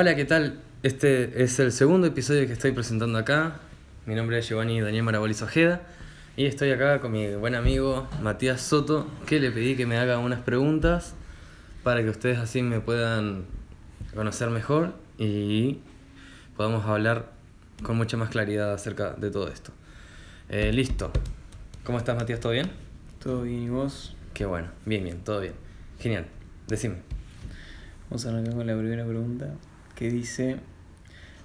Hola, ¿qué tal? Este es el segundo episodio que estoy presentando acá. Mi nombre es Giovanni Daniel Maraboliz Ojeda y estoy acá con mi buen amigo Matías Soto, que le pedí que me haga unas preguntas para que ustedes así me puedan conocer mejor y podamos hablar con mucha más claridad acerca de todo esto. Eh, listo. ¿Cómo estás, Matías? ¿Todo bien? Todo bien, ¿y vos? Qué bueno. Bien, bien, todo bien. Genial. Decime. Vamos a arrancar con la primera pregunta, que dice,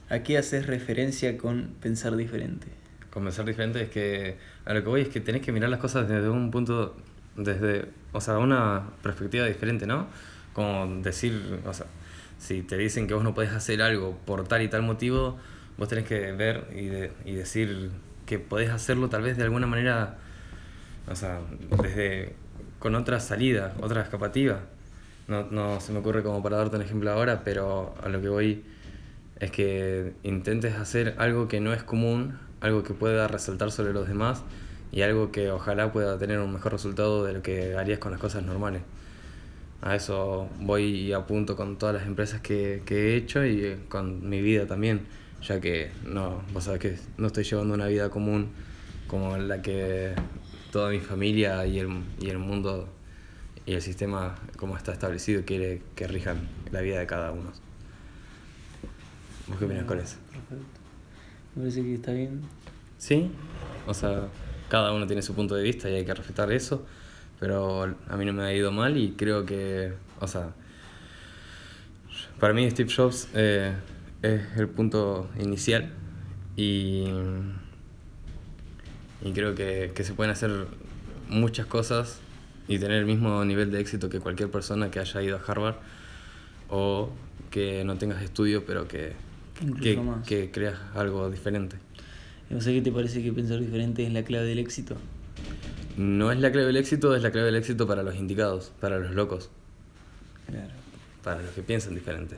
¿a qué haces referencia con pensar diferente? Con pensar diferente es que a lo que voy es que tenés que mirar las cosas desde un punto, desde, o sea, una perspectiva diferente, ¿no? Como decir, o sea, si te dicen que vos no podés hacer algo por tal y tal motivo, vos tenés que ver y, de- y decir que podés hacerlo tal vez de alguna manera, o sea, desde con otra salida, otra escapativa. No, no se me ocurre como para darte un ejemplo ahora, pero a lo que voy es que intentes hacer algo que no es común, algo que pueda resaltar sobre los demás y algo que ojalá pueda tener un mejor resultado de lo que harías con las cosas normales. A eso voy y apunto con todas las empresas que, que he hecho y eh, con mi vida también, ya que no, vos sabés que no estoy llevando una vida común como la que toda mi familia y el, y el mundo y el sistema como está establecido quiere que rijan la vida de cada uno. ¿Vos qué opinas con eso? Perfecto. Me parece que está bien. Sí, o sea, cada uno tiene su punto de vista y hay que respetar eso, pero a mí no me ha ido mal y creo que, o sea, para mí Steve Jobs eh, es el punto inicial y, y creo que, que se pueden hacer muchas cosas y tener el mismo nivel de éxito que cualquier persona que haya ido a Harvard o que no tengas estudio pero que, que, que creas algo diferente. No sé qué te parece que pensar diferente es la clave del éxito. No es la clave del éxito, es la clave del éxito para los indicados, para los locos, Claro. para los que piensan diferente.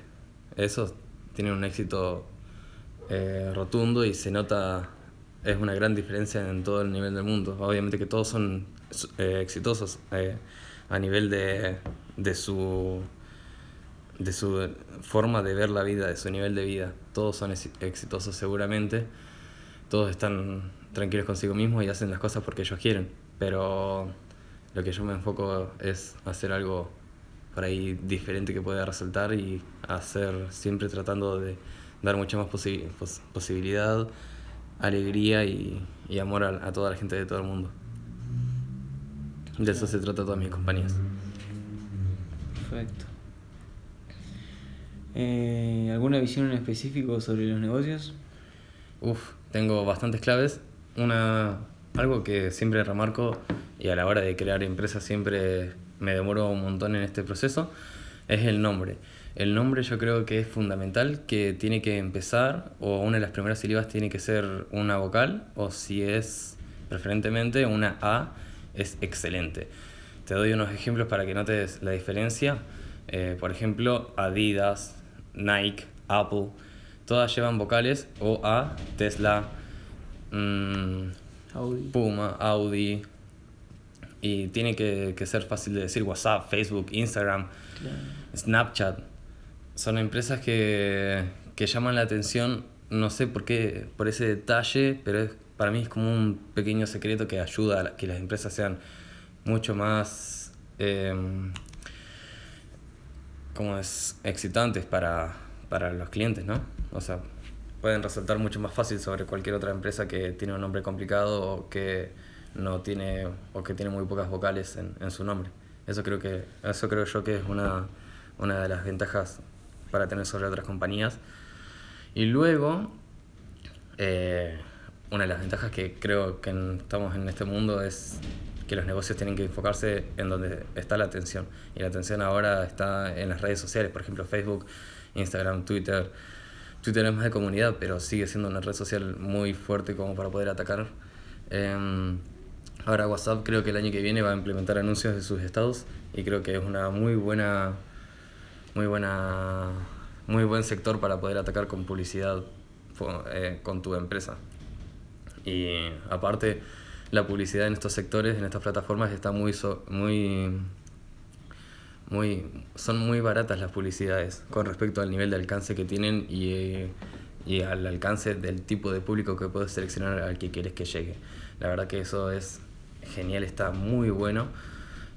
Esos tienen un éxito eh, rotundo y se nota, es una gran diferencia en todo el nivel del mundo. Obviamente que todos son eh, exitosos eh, a nivel de, de su de su forma de ver la vida, de su nivel de vida. Todos son ex- exitosos seguramente, todos están tranquilos consigo mismos y hacen las cosas porque ellos quieren, pero lo que yo me enfoco es hacer algo por ahí diferente que pueda resaltar y hacer siempre tratando de dar mucha más posi- pos- posibilidad, alegría y, y amor a, a toda la gente de todo el mundo. De eso se trata todas mis compañías. Perfecto. Eh, ¿Alguna visión en específico sobre los negocios? Uf, tengo bastantes claves. Una, algo que siempre remarco y a la hora de crear empresas siempre me demoro un montón en este proceso es el nombre. El nombre yo creo que es fundamental, que tiene que empezar o una de las primeras sílabas tiene que ser una vocal o si es preferentemente una A es excelente. Te doy unos ejemplos para que notes la diferencia. Eh, por ejemplo, Adidas, Nike, Apple, todas llevan vocales o A, Tesla, mm, Audi. Puma, Audi. Y tiene que, que ser fácil de decir WhatsApp, Facebook, Instagram, Claro. Snapchat. Son empresas que, que llaman la atención, no sé por qué, por ese detalle, pero es- para mí es como un pequeño secreto que ayuda a que las empresas sean mucho más em, como es excitantes para, para los clientes, ¿no? O sea, pueden resaltar mucho más fácil sobre cualquier otra empresa que tiene un nombre complicado o que no tiene o que tiene muy pocas vocales en, en su nombre. Eso creo que eso creo yo que es una, una de las ventajas para tener sobre otras compañías. Y luego eh, una de las ventajas que creo que estamos en este mundo es que los negocios tienen que enfocarse en donde está la atención. Y la atención ahora está en las redes sociales, por ejemplo Facebook, Instagram, Twitter. Twitter es más de comunidad, pero sigue siendo una red social muy fuerte como para poder atacar. Em, ahora WhatsApp creo que el año que viene va a implementar anuncios de sus estados y creo que es una muy buena muy buena muy buen sector para poder atacar con publicidad eh, con tu empresa y aparte la publicidad en estos sectores en estas plataformas está muy so- muy muy, son muy baratas las publicidades con respecto al nivel de alcance que tienen y, y al alcance del tipo de público que puedes seleccionar al que quieres que llegue. La verdad que eso es genial, está muy bueno,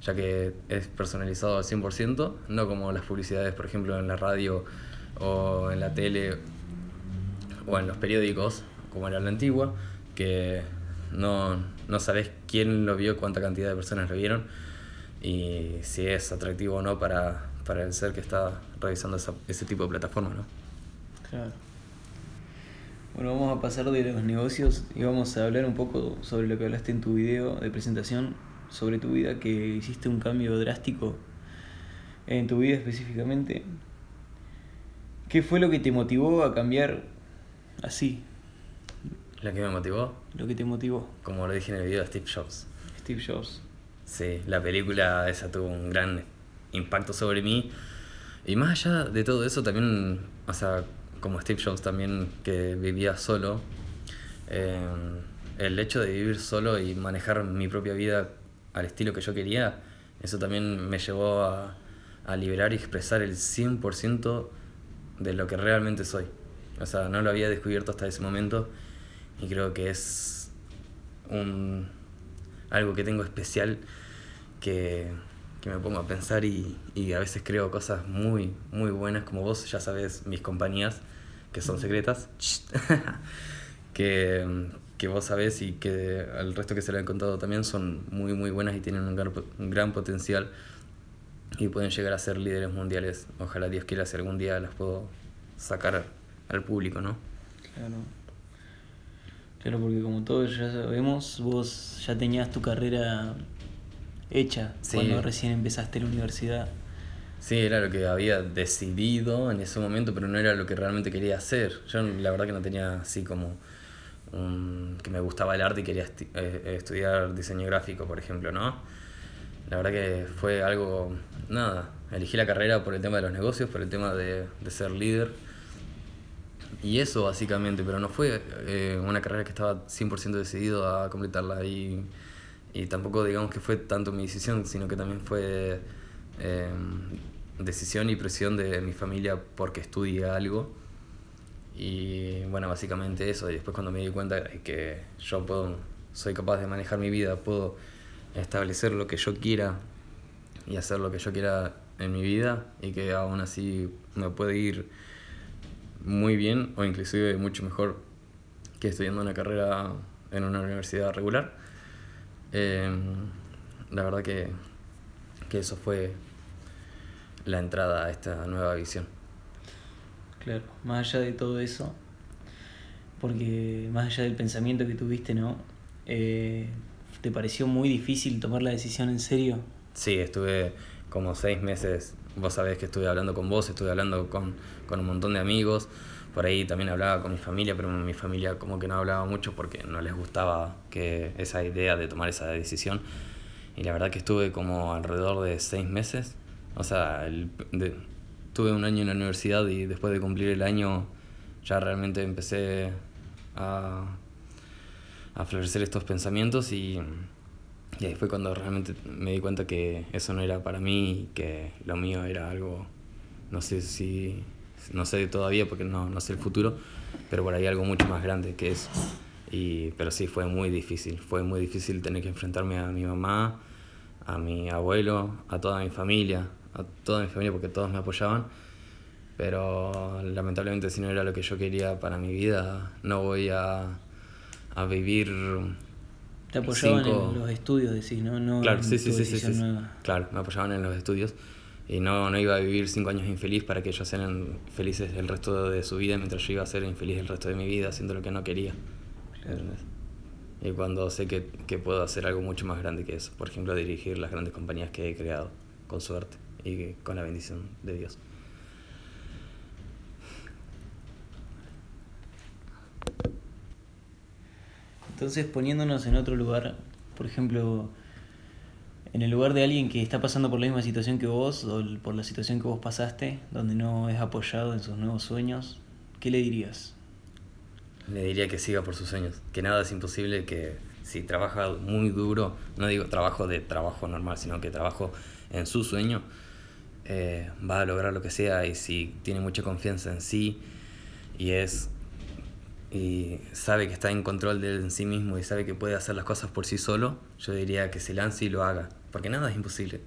ya que es personalizado al 100%, no como las publicidades, por ejemplo, en la radio o en la tele o en los periódicos, como era la antigua, que no, no sabes quién lo vio, cuánta cantidad de personas lo vieron y si es atractivo o no para, para el ser que está revisando esa, ese tipo de plataforma, ¿no? Claro. Bueno, vamos a pasar de los negocios y vamos a hablar un poco sobre lo que hablaste en tu video de presentación, sobre tu vida, que hiciste un cambio drástico en tu vida específicamente. ¿Qué fue lo que te motivó a cambiar así? ¿La que me motivó? Lo que te motivó. Como lo dije en el video de Steve Jobs. Steve Jobs. Sí, la película esa tuvo un gran impacto sobre mí. Y más allá de todo eso, también, o sea, como Steve Jobs también que vivía solo, eh, el hecho de vivir solo y manejar mi propia vida al estilo que yo quería, eso también me llevó a, a liberar y expresar el 100% de lo que realmente soy. O sea, no lo había descubierto hasta ese momento y creo que es un, algo que tengo especial que, que me pongo a pensar y, y, a veces creo cosas muy, muy buenas, como vos ya sabes, mis compañías, que son secretas, que, que vos sabés y que al resto que se lo han contado también son muy, muy buenas y tienen un gran, un gran potencial y pueden llegar a ser líderes mundiales. Ojalá Dios quiera si algún día las puedo sacar al público, ¿no? Claro. Claro, porque como todos ya sabemos, vos ya tenías tu carrera hecha Sí. cuando recién empezaste la universidad. Sí, era lo que había decidido en ese momento, pero no era lo que realmente quería hacer. Yo la verdad que no tenía así como un- que me gustaba el arte y quería esti- eh, estudiar diseño gráfico, por ejemplo, ¿no? La verdad que fue algo, nada, elegí la carrera por el tema de los negocios, por el tema de, de ser líder. Y eso básicamente, pero no fue eh, una carrera que estaba 100% decidido a completarla y, y tampoco digamos que fue tanto mi decisión, sino que también fue eh, decisión y presión de mi familia porque estudie algo. Y bueno, básicamente eso. Y después cuando me di cuenta que yo puedo, soy capaz de manejar mi vida, puedo establecer lo que yo quiera y hacer lo que yo quiera en mi vida y que aún así me puede ir muy bien o inclusive mucho mejor que estudiando una carrera en una universidad regular. Eh, la verdad que, que eso fue la entrada a esta nueva visión. Claro, más allá de todo eso, porque más allá del pensamiento que tuviste, ¿no? Eh, ¿Te pareció muy difícil tomar la decisión en serio? Sí, estuve como seis meses, vos sabés que estuve hablando con vos, estuve hablando con, con un montón de amigos, por ahí también hablaba con mi familia, pero mi familia como que no hablaba mucho porque no les gustaba que esa idea de tomar esa decisión. Y la verdad que estuve como alrededor de seis meses, o sea, el- de- tuve un año en la universidad y después de cumplir el año ya realmente empecé a, a florecer estos pensamientos y, y ahí fue cuando realmente me di cuenta que eso no era para mí y que lo mío era algo, no sé si, no sé todavía porque no, no sé el futuro, pero por ahí algo mucho más grande que eso. Y, pero sí, fue muy difícil, fue muy difícil tener que enfrentarme a mi mamá, a mi abuelo, a toda mi familia, a toda mi familia porque todos me apoyaban. Pero lamentablemente si no era lo que yo quería para mi vida, no voy a, a vivir Te apoyaban Cinco- en los estudios, decís, ¿no? no Claro, en sí, sí, sí, sí, nueva. Claro, me apoyaban en los estudios y no, no iba a vivir cinco años infeliz para que ellos sean felices el resto de su vida mientras yo iba a ser infeliz el resto de mi vida haciendo lo que no quería. ¿entendés? Y cuando sé que, que puedo hacer algo mucho más grande que eso, por ejemplo, dirigir las grandes compañías que he creado con suerte y con la bendición de Dios. Entonces, poniéndonos en otro lugar, por ejemplo, en el lugar de alguien que está pasando por la misma situación que vos, o por la situación que vos pasaste, donde no es apoyado en sus nuevos sueños, ¿qué le dirías? Le diría que siga por sus sueños, que nada es imposible, que si trabaja muy duro, no digo trabajo de trabajo normal, sino que trabajo en su sueño, eh, va a lograr lo que sea y si tiene mucha confianza en sí y es y sabe que está en control de sí mismo y sabe que puede hacer las cosas por sí solo, yo diría que se lance y lo haga, porque nada es imposible,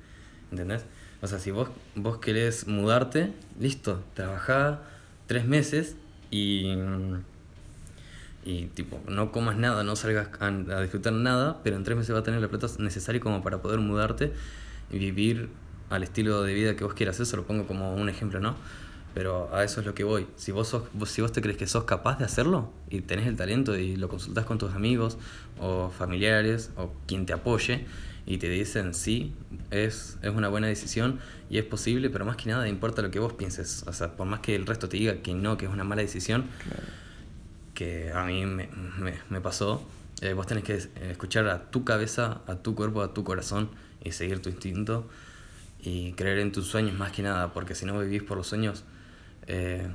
¿entendés? O sea, si vos, vos querés mudarte, listo, trabajá tres meses y, y tipo, no comas nada, no salgas a, a disfrutar nada, pero en tres meses va a tener la plata necesaria como para poder mudarte y vivir al estilo de vida que vos quieras. Eso lo pongo como un ejemplo, ¿no? Pero a eso es lo que voy. Si vos, sos, si vos te crees que sos capaz de hacerlo y tenés el talento y lo consultás con tus amigos o familiares o quien te apoye y te dicen sí, es, es una buena decisión y es posible, pero más que nada importa lo que vos pienses. O sea, por más que el resto te diga que no, que es una mala decisión, que a mí me, me, pasó, eh, vos tenés que escuchar a tu cabeza, a tu cuerpo, a tu corazón y seguir tu instinto y creer en tus sueños más que nada, porque si no vivís por los sueños, eh,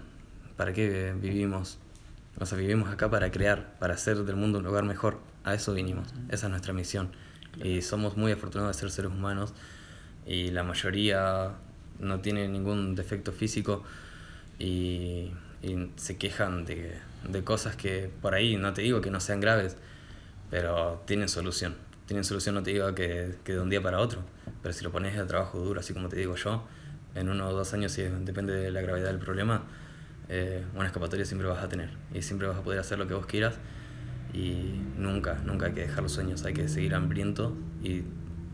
¿para qué vivimos? O sea, vivimos acá para crear, para hacer del mundo un lugar mejor. A eso vinimos, esa es nuestra misión. Y somos muy afortunados de ser seres humanos y la mayoría no tiene ningún defecto físico y, y se quejan de, de cosas que por ahí, no te digo que no sean graves, pero tienen solución. Tienen solución, no te digo que, que de un día para otro, pero si lo pones a trabajo duro, así como te digo yo, en uno o dos años, si depende de la gravedad del problema, eh, una escapatoria siempre vas a tener y siempre vas a poder hacer lo que vos quieras y nunca, nunca hay que dejar los sueños, hay que seguir hambriento y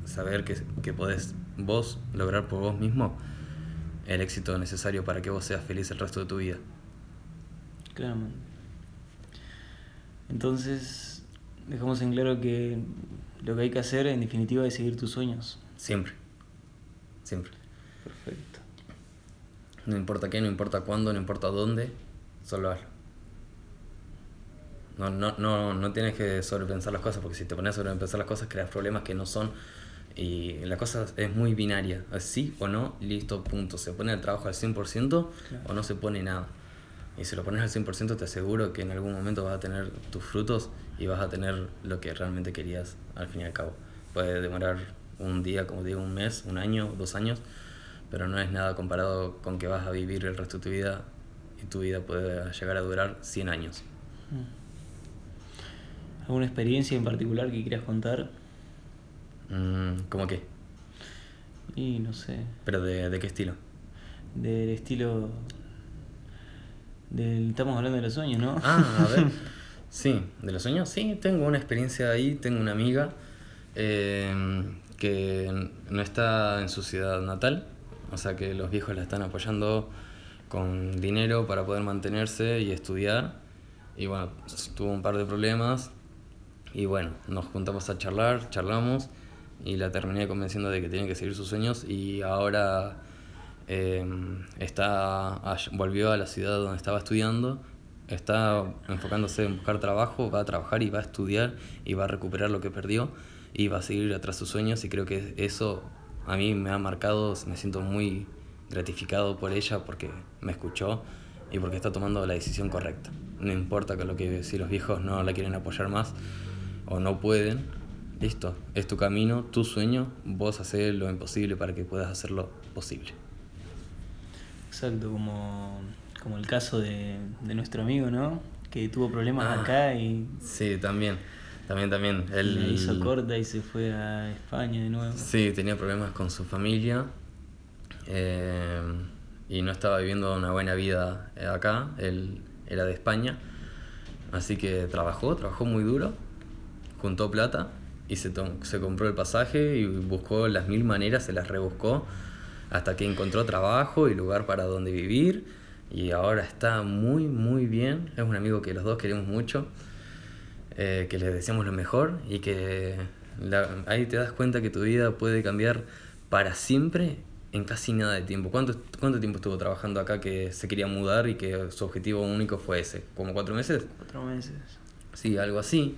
saber que, que podés vos lograr por vos mismo el éxito necesario para que vos seas feliz el resto de tu vida. Claro. Entonces, dejamos en claro que lo que hay que hacer en definitiva es seguir tus sueños. Siempre. Siempre. Perfecto. No importa qué, no importa cuándo, no importa dónde, solo hazlo. No, no, no, no tienes que sobrepensar las cosas, porque si te pones a sobrepensar las cosas, creas problemas que no son. Y la cosa es muy binaria, es sí o no, listo, punto. Se pone el trabajo al 100% Claro. o no se pone nada. Y si lo pones al 100% te aseguro que en algún momento vas a tener tus frutos y vas a tener lo que realmente querías al fin y al cabo. Puede demorar un día, como digo, un mes, un año, dos años, pero no es nada comparado con que vas a vivir el resto de tu vida y tu vida puede llegar a durar 100 años. ¿Alguna experiencia en particular que quieras contar? Mm, ¿Cómo qué? Y no sé, ¿Pero de, de qué estilo? del estilo... Del, estamos hablando de los sueños, ¿no? Ah, a ver. Sí, de los sueños, sí, tengo una experiencia ahí, tengo una amiga eh, que no está en su ciudad natal, o sea que los viejos la están apoyando con dinero para poder mantenerse y estudiar. Y bueno, tuvo un par de problemas. Y bueno, nos juntamos a charlar, charlamos y la terminé convenciendo de que tiene que seguir sus sueños. Y ahora eh, está, volvió a la ciudad donde estaba estudiando, está enfocándose en buscar trabajo, va a trabajar y va a estudiar y va a recuperar lo que perdió y va a seguir atrás sus sueños. Y creo que eso a mí me ha marcado, me siento muy gratificado por ella porque me escuchó y porque está tomando la decisión correcta. No importa que lo que si los viejos no la quieren apoyar más o no pueden, listo, es tu camino, tu sueño, vos haces lo imposible para que puedas hacerlo posible. Exacto, como, como el caso de, de nuestro amigo, ¿no? Que tuvo problemas Ah. acá y Sí, también, también, también. Él la hizo corta y se fue a España de nuevo. Sí, tenía problemas con su familia eh, y no estaba viviendo una buena vida eh, acá. Él era de España, así que trabajó, trabajó muy duro, juntó plata y se, se compró el pasaje y buscó las mil maneras, se las rebuscó hasta que encontró trabajo y lugar para donde vivir y ahora está muy, muy bien. Es un amigo que los dos queremos mucho eh, que les deseamos lo mejor y que la- ahí te das cuenta que tu vida puede cambiar para siempre en casi nada de tiempo. ¿Cuánto, ¿Cuánto tiempo estuvo trabajando acá que se quería mudar y que su objetivo único fue ese? ¿Como cuatro meses? Cuatro meses. Sí, algo así.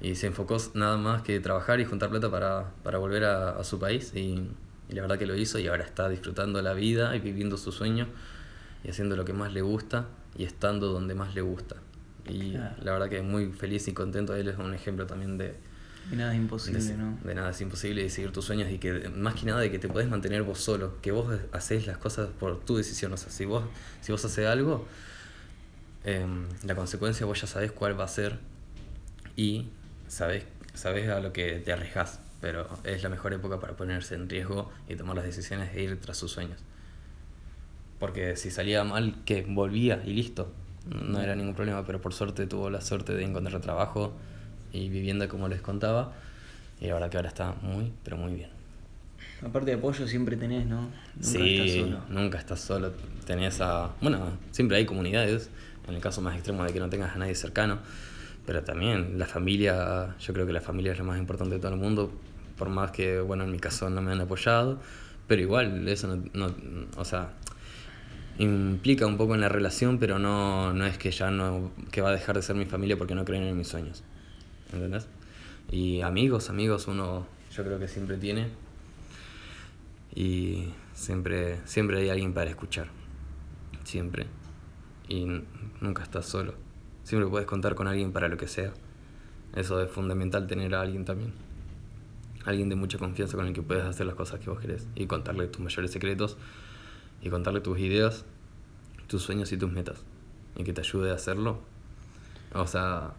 Y se enfocó nada más que trabajar y juntar plata para, para volver a, a su país y, y la verdad que lo hizo y ahora está disfrutando la vida y viviendo su sueño y haciendo lo que más le gusta y estando donde más le gusta. Y Claro. la verdad que es muy feliz y contento. Él es un ejemplo también de, De nada es imposible, de, ¿no? De nada es imposible de seguir tus sueños y que más que nada de que te puedes mantener vos solo, que vos haces las cosas por tu decisión. O sea, si vos, si vos haces algo, em, la consecuencia vos ya sabés cuál va a ser y sabés, sabés a lo que te arriesgás. Pero es la mejor época para ponerse en riesgo y tomar las decisiones e ir tras sus sueños. Porque si salía mal, que volvía y listo. No era ningún problema, pero por suerte tuvo la suerte de encontrar trabajo y vivienda como les contaba. Y la verdad que ahora está muy, pero muy bien. Aparte de apoyo siempre tenés, ¿no? Nunca sí, estás solo. nunca estás solo. Tenés a... Bueno, siempre hay comunidades, en el caso más extremo de que no tengas a nadie cercano. Pero también la familia, yo creo que la familia es lo más importante de todo el mundo. Por más que, bueno, en mi caso no me han apoyado. Pero igual, eso no... no o sea, implica un poco en la relación, pero no, no es que ya no... que va a dejar de ser mi familia porque no creen en mis sueños. ¿entendés? Y amigos, amigos uno yo creo que siempre tiene y siempre, siempre hay alguien para escuchar, siempre. Y nunca estás solo, siempre puedes contar con alguien para lo que sea. Eso es fundamental tener a alguien también. Alguien de mucha confianza con el que puedes hacer las cosas que vos querés y contarle tus mayores secretos y contarle tus ideas, tus sueños y tus metas y que te ayude a hacerlo. O sea,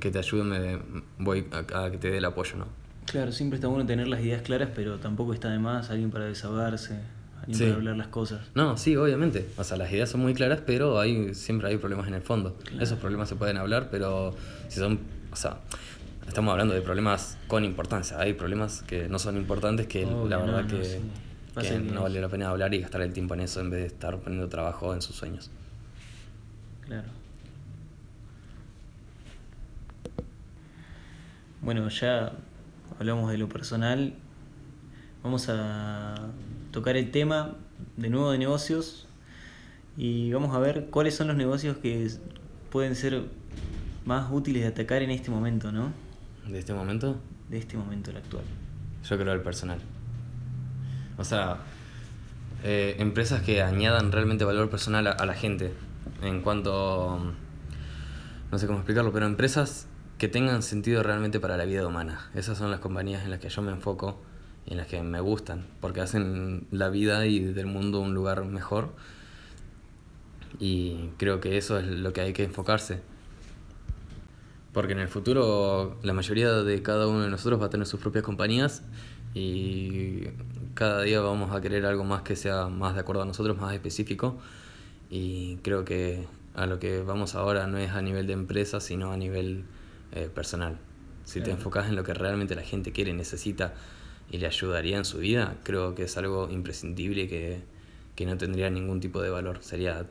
que te ayude, me voy a, que te dé el apoyo, ¿no? Claro, siempre está bueno tener las ideas claras, pero tampoco está de más alguien para desahogarse, alguien para hablar las cosas. No, sí, obviamente. O sea, las ideas son muy claras, pero hay siempre hay problemas en el fondo. Esos problemas se pueden hablar, pero si son, o sea, estamos hablando de problemas con importancia. Hay problemas que no son importantes que la verdad que, que no vale la pena hablar y gastar el tiempo en eso en vez de estar poniendo trabajo en sus sueños. Claro. Bueno, ya hablamos de lo personal. Vamos a tocar el tema de nuevo de negocios y vamos a ver cuáles son los negocios que pueden ser más útiles de atacar en este momento, ¿no? ¿De este momento? De este momento, el actual. Yo creo el personal. O sea, eh, empresas que añadan realmente valor personal a la gente. En cuanto. No sé cómo explicarlo, pero empresas que tengan sentido realmente para la vida humana. Esas son las compañías en las que yo me enfoco y en las que me gustan, porque hacen la vida y del mundo un lugar mejor. Y creo que eso es lo que hay que enfocarse. Porque en el futuro la mayoría de cada uno de nosotros va a tener sus propias compañías y cada día vamos a querer algo más que sea más de acuerdo a nosotros, más específico. Y creo que a lo que vamos ahora no es a nivel de empresa, sino a nivel eh, personal. Si te enfocas en lo que realmente la gente quiere, necesita y le ayudaría en su vida, creo que es algo imprescindible que, que no tendría ningún tipo de valor. Sería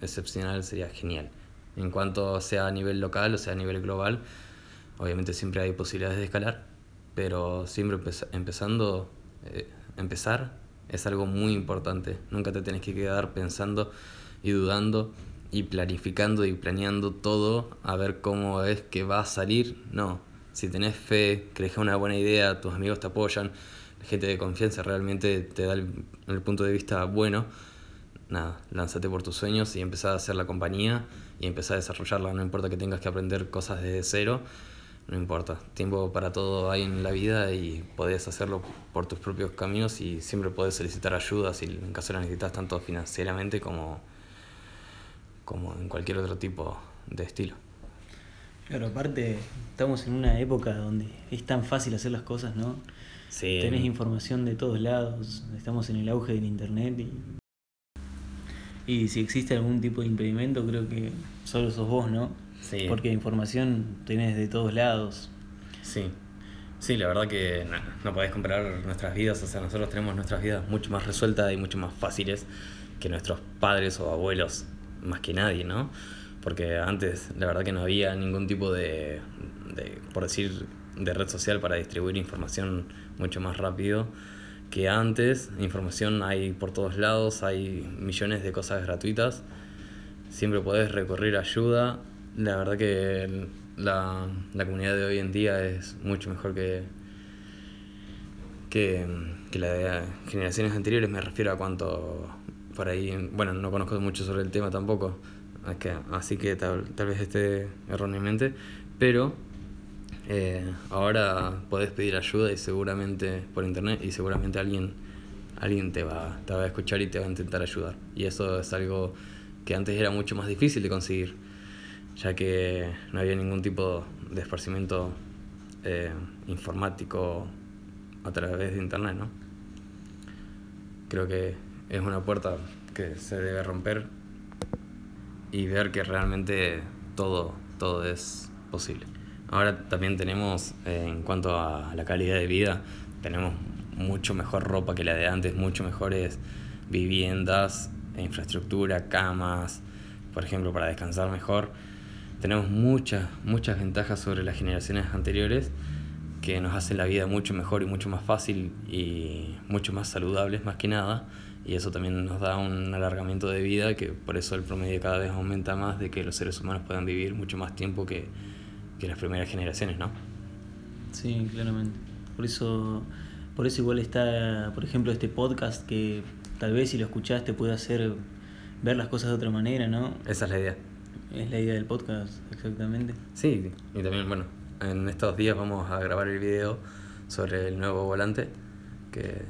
excepcional, sería genial. En cuanto sea a nivel local o sea a nivel global, obviamente siempre hay posibilidades de escalar, pero siempre empezando, eh, empezar es algo muy importante. Nunca te tenés que quedar pensando y dudando y planificando y planeando todo a ver cómo es que va a salir. No, si tenés fe, crees que es una buena idea, tus amigos te apoyan, gente de confianza realmente te da el, punto de vista bueno, nada, lánzate por tus sueños y empezá a hacer la compañía y empezá a desarrollarla. No importa que tengas que aprender cosas desde cero, no importa. Tiempo para todo hay en la vida y podés hacerlo por tus propios caminos y siempre podés solicitar ayuda si en caso la necesitas tanto financieramente como como en cualquier otro tipo de estilo. Claro, aparte estamos en una época donde es tan fácil hacer las cosas, ¿no? Sí. Tenés información de todos lados, estamos en el auge del internet y, y si existe algún tipo de impedimento creo que solo sos vos, ¿no? Sí. Porque información tenés de todos lados. Sí. Sí, la verdad que no, no podés comparar nuestras vidas, o sea, nosotros tenemos nuestras vidas mucho más resueltas y mucho más fáciles que nuestros padres o abuelos más que nadie, ¿no? Porque antes la verdad que no había ningún tipo de, por decir, de red social para distribuir información mucho más rápido que antes. Información hay por todos lados, hay millones de cosas gratuitas. Siempre podés recurrir a ayuda. La verdad que la, la comunidad de hoy en día es mucho mejor que, que, que la de generaciones anteriores. Me refiero a cuánto por ahí, bueno, no conozco mucho sobre el tema tampoco, así que tal, vez esté erróneamente, pero Eh, ahora podés pedir ayuda y seguramente por internet y seguramente alguien, alguien te, va, te va a escuchar y te va a intentar ayudar. Y eso es algo que antes era mucho más difícil de conseguir, ya que no había ningún tipo de esparcimiento eh, informático a través de internet, ¿no? Creo que es una puerta que se debe romper y ver que realmente todo, todo es posible. Ahora también tenemos, eh, en cuanto a la calidad de vida, tenemos mucho mejor ropa que la de antes, mucho mejores viviendas, infraestructura, camas, por ejemplo, para descansar mejor. Tenemos muchas, muchas ventajas sobre las generaciones anteriores que nos hacen la vida mucho mejor y mucho más fácil y mucho más saludables más que nada. Y eso también nos da un alargamiento de vida que por eso el promedio cada vez aumenta más de que los seres humanos puedan vivir mucho más tiempo que, que las primeras generaciones, ¿no? Sí, claramente. Por eso, por eso igual está, por ejemplo, este podcast que tal vez si lo escuchaste puede hacer ver las cosas de otra manera, ¿no? Esa es la idea. Es la idea del podcast, exactamente. Sí, y también, bueno, en estos días vamos a grabar el video sobre el nuevo volante, que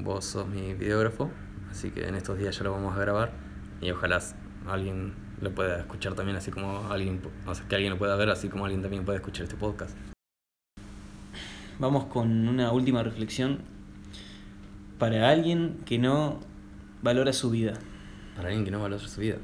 vos sos mi videógrafo, así que en estos días ya lo vamos a grabar y ojalá alguien lo pueda escuchar también, así como alguien, o sea, que alguien lo pueda ver, así como alguien también puede escuchar este podcast. Vamos con una última reflexión para alguien que no valora su vida. Para alguien que no valora su vida.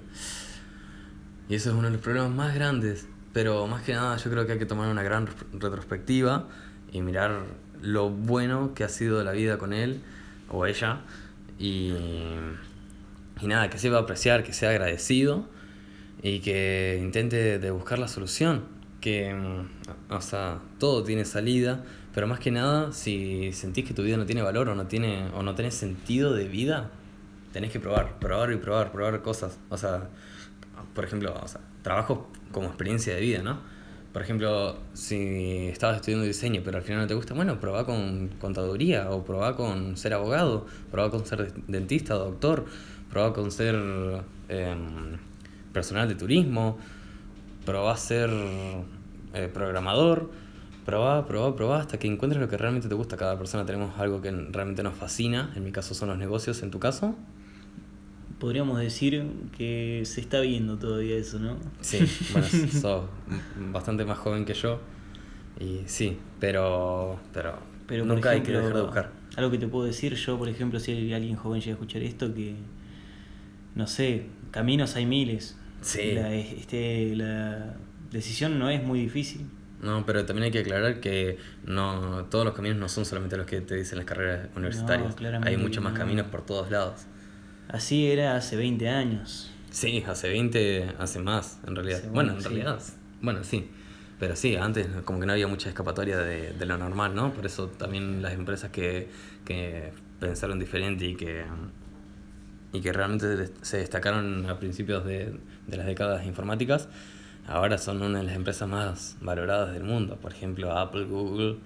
Y eso es uno de los problemas más grandes pero más que nada yo creo que hay que tomar una gran retrospectiva y mirar lo bueno que ha sido la vida con él o ella y, y nada, que sepa apreciar, que sea agradecido y que intente de buscar la solución. Que, mm, o sea, todo tiene salida, pero más que nada, si sentís que tu vida no tiene valor o no tiene o no tenés sentido de vida, tenés que probar, probar y probar, probar cosas. O sea, por ejemplo, o sea, trabajo como experiencia de vida, ¿no? Por ejemplo, si estabas estudiando diseño pero al final no te gusta, bueno, probá con contaduría o probá con ser abogado, probá con ser dentista, doctor, probá con ser em, personal de turismo, probá ser eh, programador, probá, probá, probá hasta que encuentres lo que realmente te gusta. Cada persona tenemos algo que realmente nos fascina, en mi caso son los negocios, en tu caso podríamos decir que se está viendo todavía eso, ¿no? Sí, bueno, sos bastante más joven que yo. Y sí, pero, pero, pero nunca hay que dejar de buscar. Algo que te puedo decir yo, por ejemplo, si alguien joven llega a escuchar esto, que, no sé, caminos hay miles. Sí. La, este, la decisión no es muy difícil. No, pero también hay que aclarar que no todos los caminos no son solamente los que te dicen las carreras universitarias. hay muchos más caminos por todos lados. Así era hace 20 años. Sí, hace 20, hace más, en realidad. bueno, en realidad, bueno, sí. Pero sí, antes como que no había mucha escapatoria de, de lo normal, ¿no? Por eso también las empresas que, que pensaron diferente y que, y que realmente se destacaron a principios de, de las décadas informáticas, ahora son una de las empresas más valoradas del mundo. Por ejemplo, Apple, Google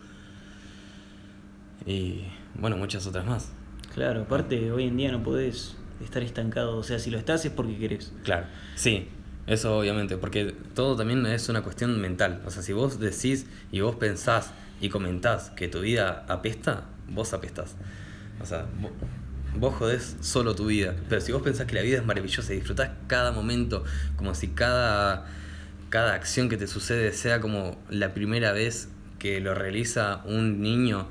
y, bueno, muchas otras más. Claro, aparte, hoy en día no podés estar estancado. O sea, si lo estás es porque querés. Claro, sí, eso obviamente, porque todo también es una cuestión mental. O sea, si vos decís y vos pensás y comentás que tu vida apesta, vos apestás. O sea, vos, jodés solo tu vida. Pero si vos pensás que la vida es maravillosa y disfrutás cada momento, como si cada, cada acción que te sucede sea como la primera vez que lo realiza un niño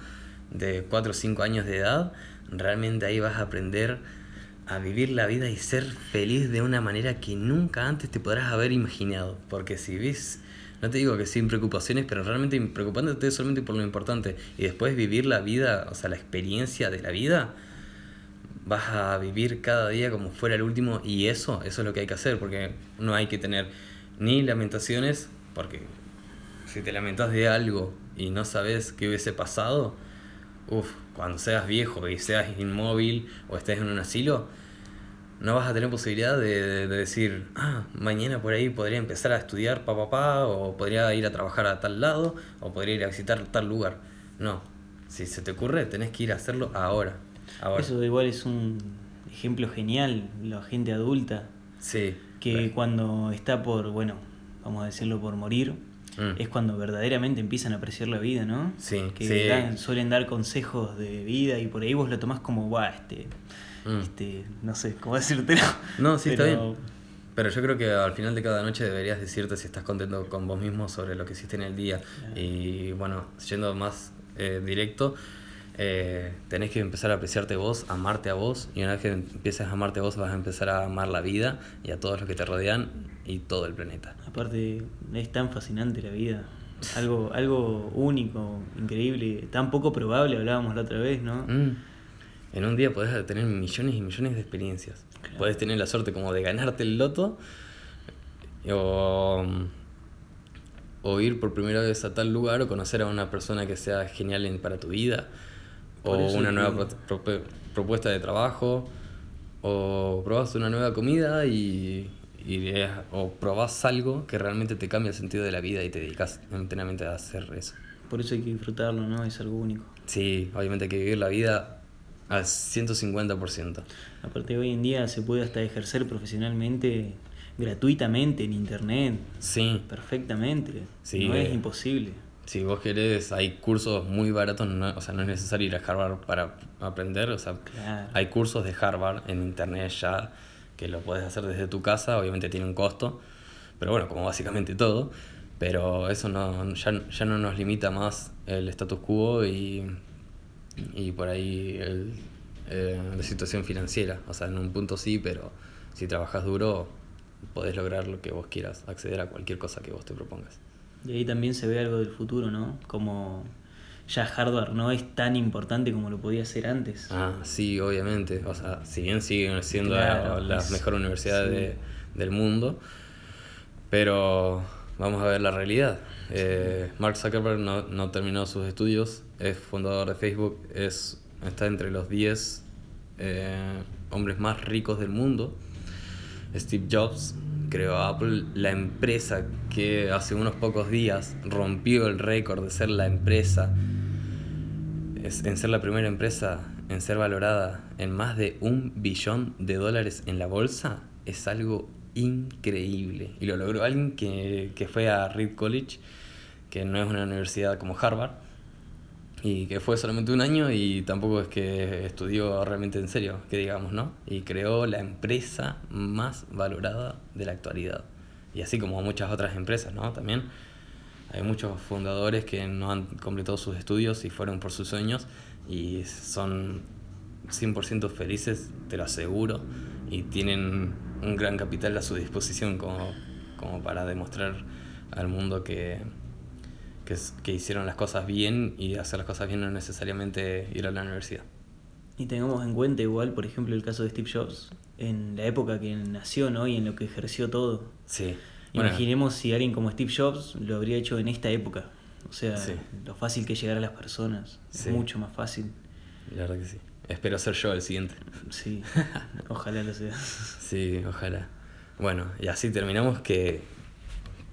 de 4 o 5 años de edad, realmente ahí vas a aprender a vivir la vida y ser feliz de una manera que nunca antes te podrás haber imaginado. Porque si ves, no te digo que sin preocupaciones, pero realmente preocupándote solamente por lo importante y después vivir la vida, o sea, la experiencia de la vida, vas a vivir cada día como fuera el último y eso, eso es lo que hay que hacer, porque no hay que tener ni lamentaciones, porque si te lamentas de algo y no sabes qué hubiese pasado, uff, cuando seas viejo y seas inmóvil o estés en un asilo, no vas a tener posibilidad de, decir, ah, mañana por ahí podría empezar a estudiar pa papá, o podría ir a trabajar a tal lado, o podría ir a visitar tal lugar. No, si se te ocurre, tenés que ir a hacerlo ahora. ahora. Eso igual es un ejemplo genial, la gente adulta. Sí. Que cuando está por, bueno, vamos a decirlo, por morir, Mm. es cuando verdaderamente empiezan a apreciar la vida, ¿no? Sí, Que sí. dan- suelen dar consejos de vida y por ahí vos lo tomás como, guau, este, Mm. este, no sé cómo decírtelo. No, sí, está bien. Pero yo creo que al final de cada noche deberías decirte si estás contento con vos mismo sobre lo que hiciste en el día. Y bueno, yendo más eh, directo, eh, tenés que empezar a apreciarte vos, amarte a vos. Y una vez que empieces a amarte a vos, vas a empezar a amar la vida y a todos los que te rodean y todo el planeta. Aparte, es tan fascinante la vida. Algo, algo único, increíble, tan poco probable, hablábamos la otra vez, ¿no? Mm. En un día podés tener millones y millones de experiencias. Claro. Podés tener la suerte como de ganarte el loto o, o ir por primera vez a tal lugar o conocer a una persona que sea genial en- para tu vida o una nueva pro- propuesta de trabajo o probás una nueva comida y, y o probás algo que realmente te cambia el sentido de la vida y te dedicas enteramente a hacer eso. Por eso hay que disfrutarlo, ¿no? Es algo único. Sí, obviamente hay que vivir la vida al 150%. Aparte, hoy en día se puede hasta ejercer profesionalmente gratuitamente en internet, Sí, perfectamente. Sí, no es eh. imposible. Si vos querés, hay cursos muy baratos, no, o sea, no es necesario ir a Harvard para aprender, o sea, Claro. hay cursos de Harvard en internet ya que lo puedes hacer desde tu casa, obviamente tiene un costo, pero bueno, como básicamente todo, pero eso no, ya, ya no nos limita más el status quo y, y por ahí el, eh, la situación financiera, o sea, en un punto sí, pero si trabajas duro podés lograr lo que vos quieras, acceder a cualquier cosa que vos te propongas. Y ahí también se ve algo del futuro, ¿no? Como ya hardware no es tan importante como lo podía ser antes. Ah, sí, obviamente. O sea, si bien siguen siendo Claro, la, la es- mejor universidad sí. de- del mundo, pero vamos a ver la realidad. Eh, Mark Zuckerberg no, no terminó sus estudios, es fundador de Facebook, es, está entre los 10 eh, hombres más ricos del mundo. Steve Jobs creó Apple, la empresa que hace unos pocos días rompió el récord de ser la empresa es- en ser la primera empresa en ser valorada en más de un billón de dólares en la bolsa es algo increíble. Y lo logró alguien que, que fue a Reed College, que no es una universidad como Harvard, y que fue solamente un año y tampoco es que estudió realmente en serio, que digamos, ¿no? Y creó la empresa más valorada de la actualidad. Y así como muchas otras empresas, ¿no? También hay muchos fundadores que no han completado sus estudios y fueron por sus sueños y son 100% felices, te lo aseguro, y tienen un gran capital a su disposición como, como para demostrar al mundo que, que, es- que hicieron las cosas bien y hacer las cosas bien no es necesariamente ir a la universidad. Y tengamos en cuenta igual, por ejemplo, el caso de Steve Jobs, en la época que nació, ¿no? Y en lo que ejerció todo. Sí. Bueno, Imaginemos si alguien como Steve Jobs lo habría hecho en esta época. O sea, Sí. lo fácil que llegar a las personas. Sí. Es mucho más fácil. la verdad que sí. Espero ser yo el siguiente. Sí, ojalá lo sea. Sí, ojalá. Bueno, y así terminamos que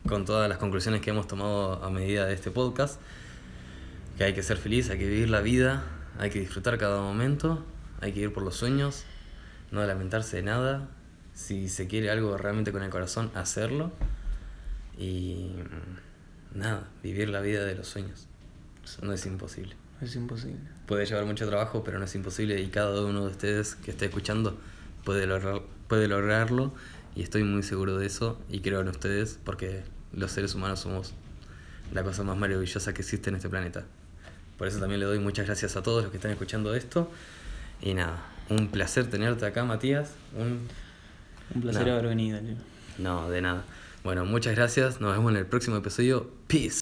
con todas las conclusiones que hemos tomado a medida de este podcast, que hay que ser feliz, hay que vivir la vida, hay que disfrutar cada momento, hay que ir por los sueños, no lamentarse de nada, si se quiere algo realmente con el corazón, hacerlo y mm, nada, vivir la vida de los sueños. No es imposible. Es imposible. Puede llevar mucho trabajo, pero no es imposible y cada uno de ustedes que esté escuchando puede, lograr, puede lograrlo y estoy muy seguro de eso y creo en ustedes porque los seres humanos somos la cosa más maravillosa que existe en este planeta. Por eso también le doy muchas gracias a todos los que están escuchando esto y nada, un placer tenerte acá Matías, un... Un placer haber venido. No, de nada. Bueno, muchas gracias, nos vemos en el próximo episodio, peace.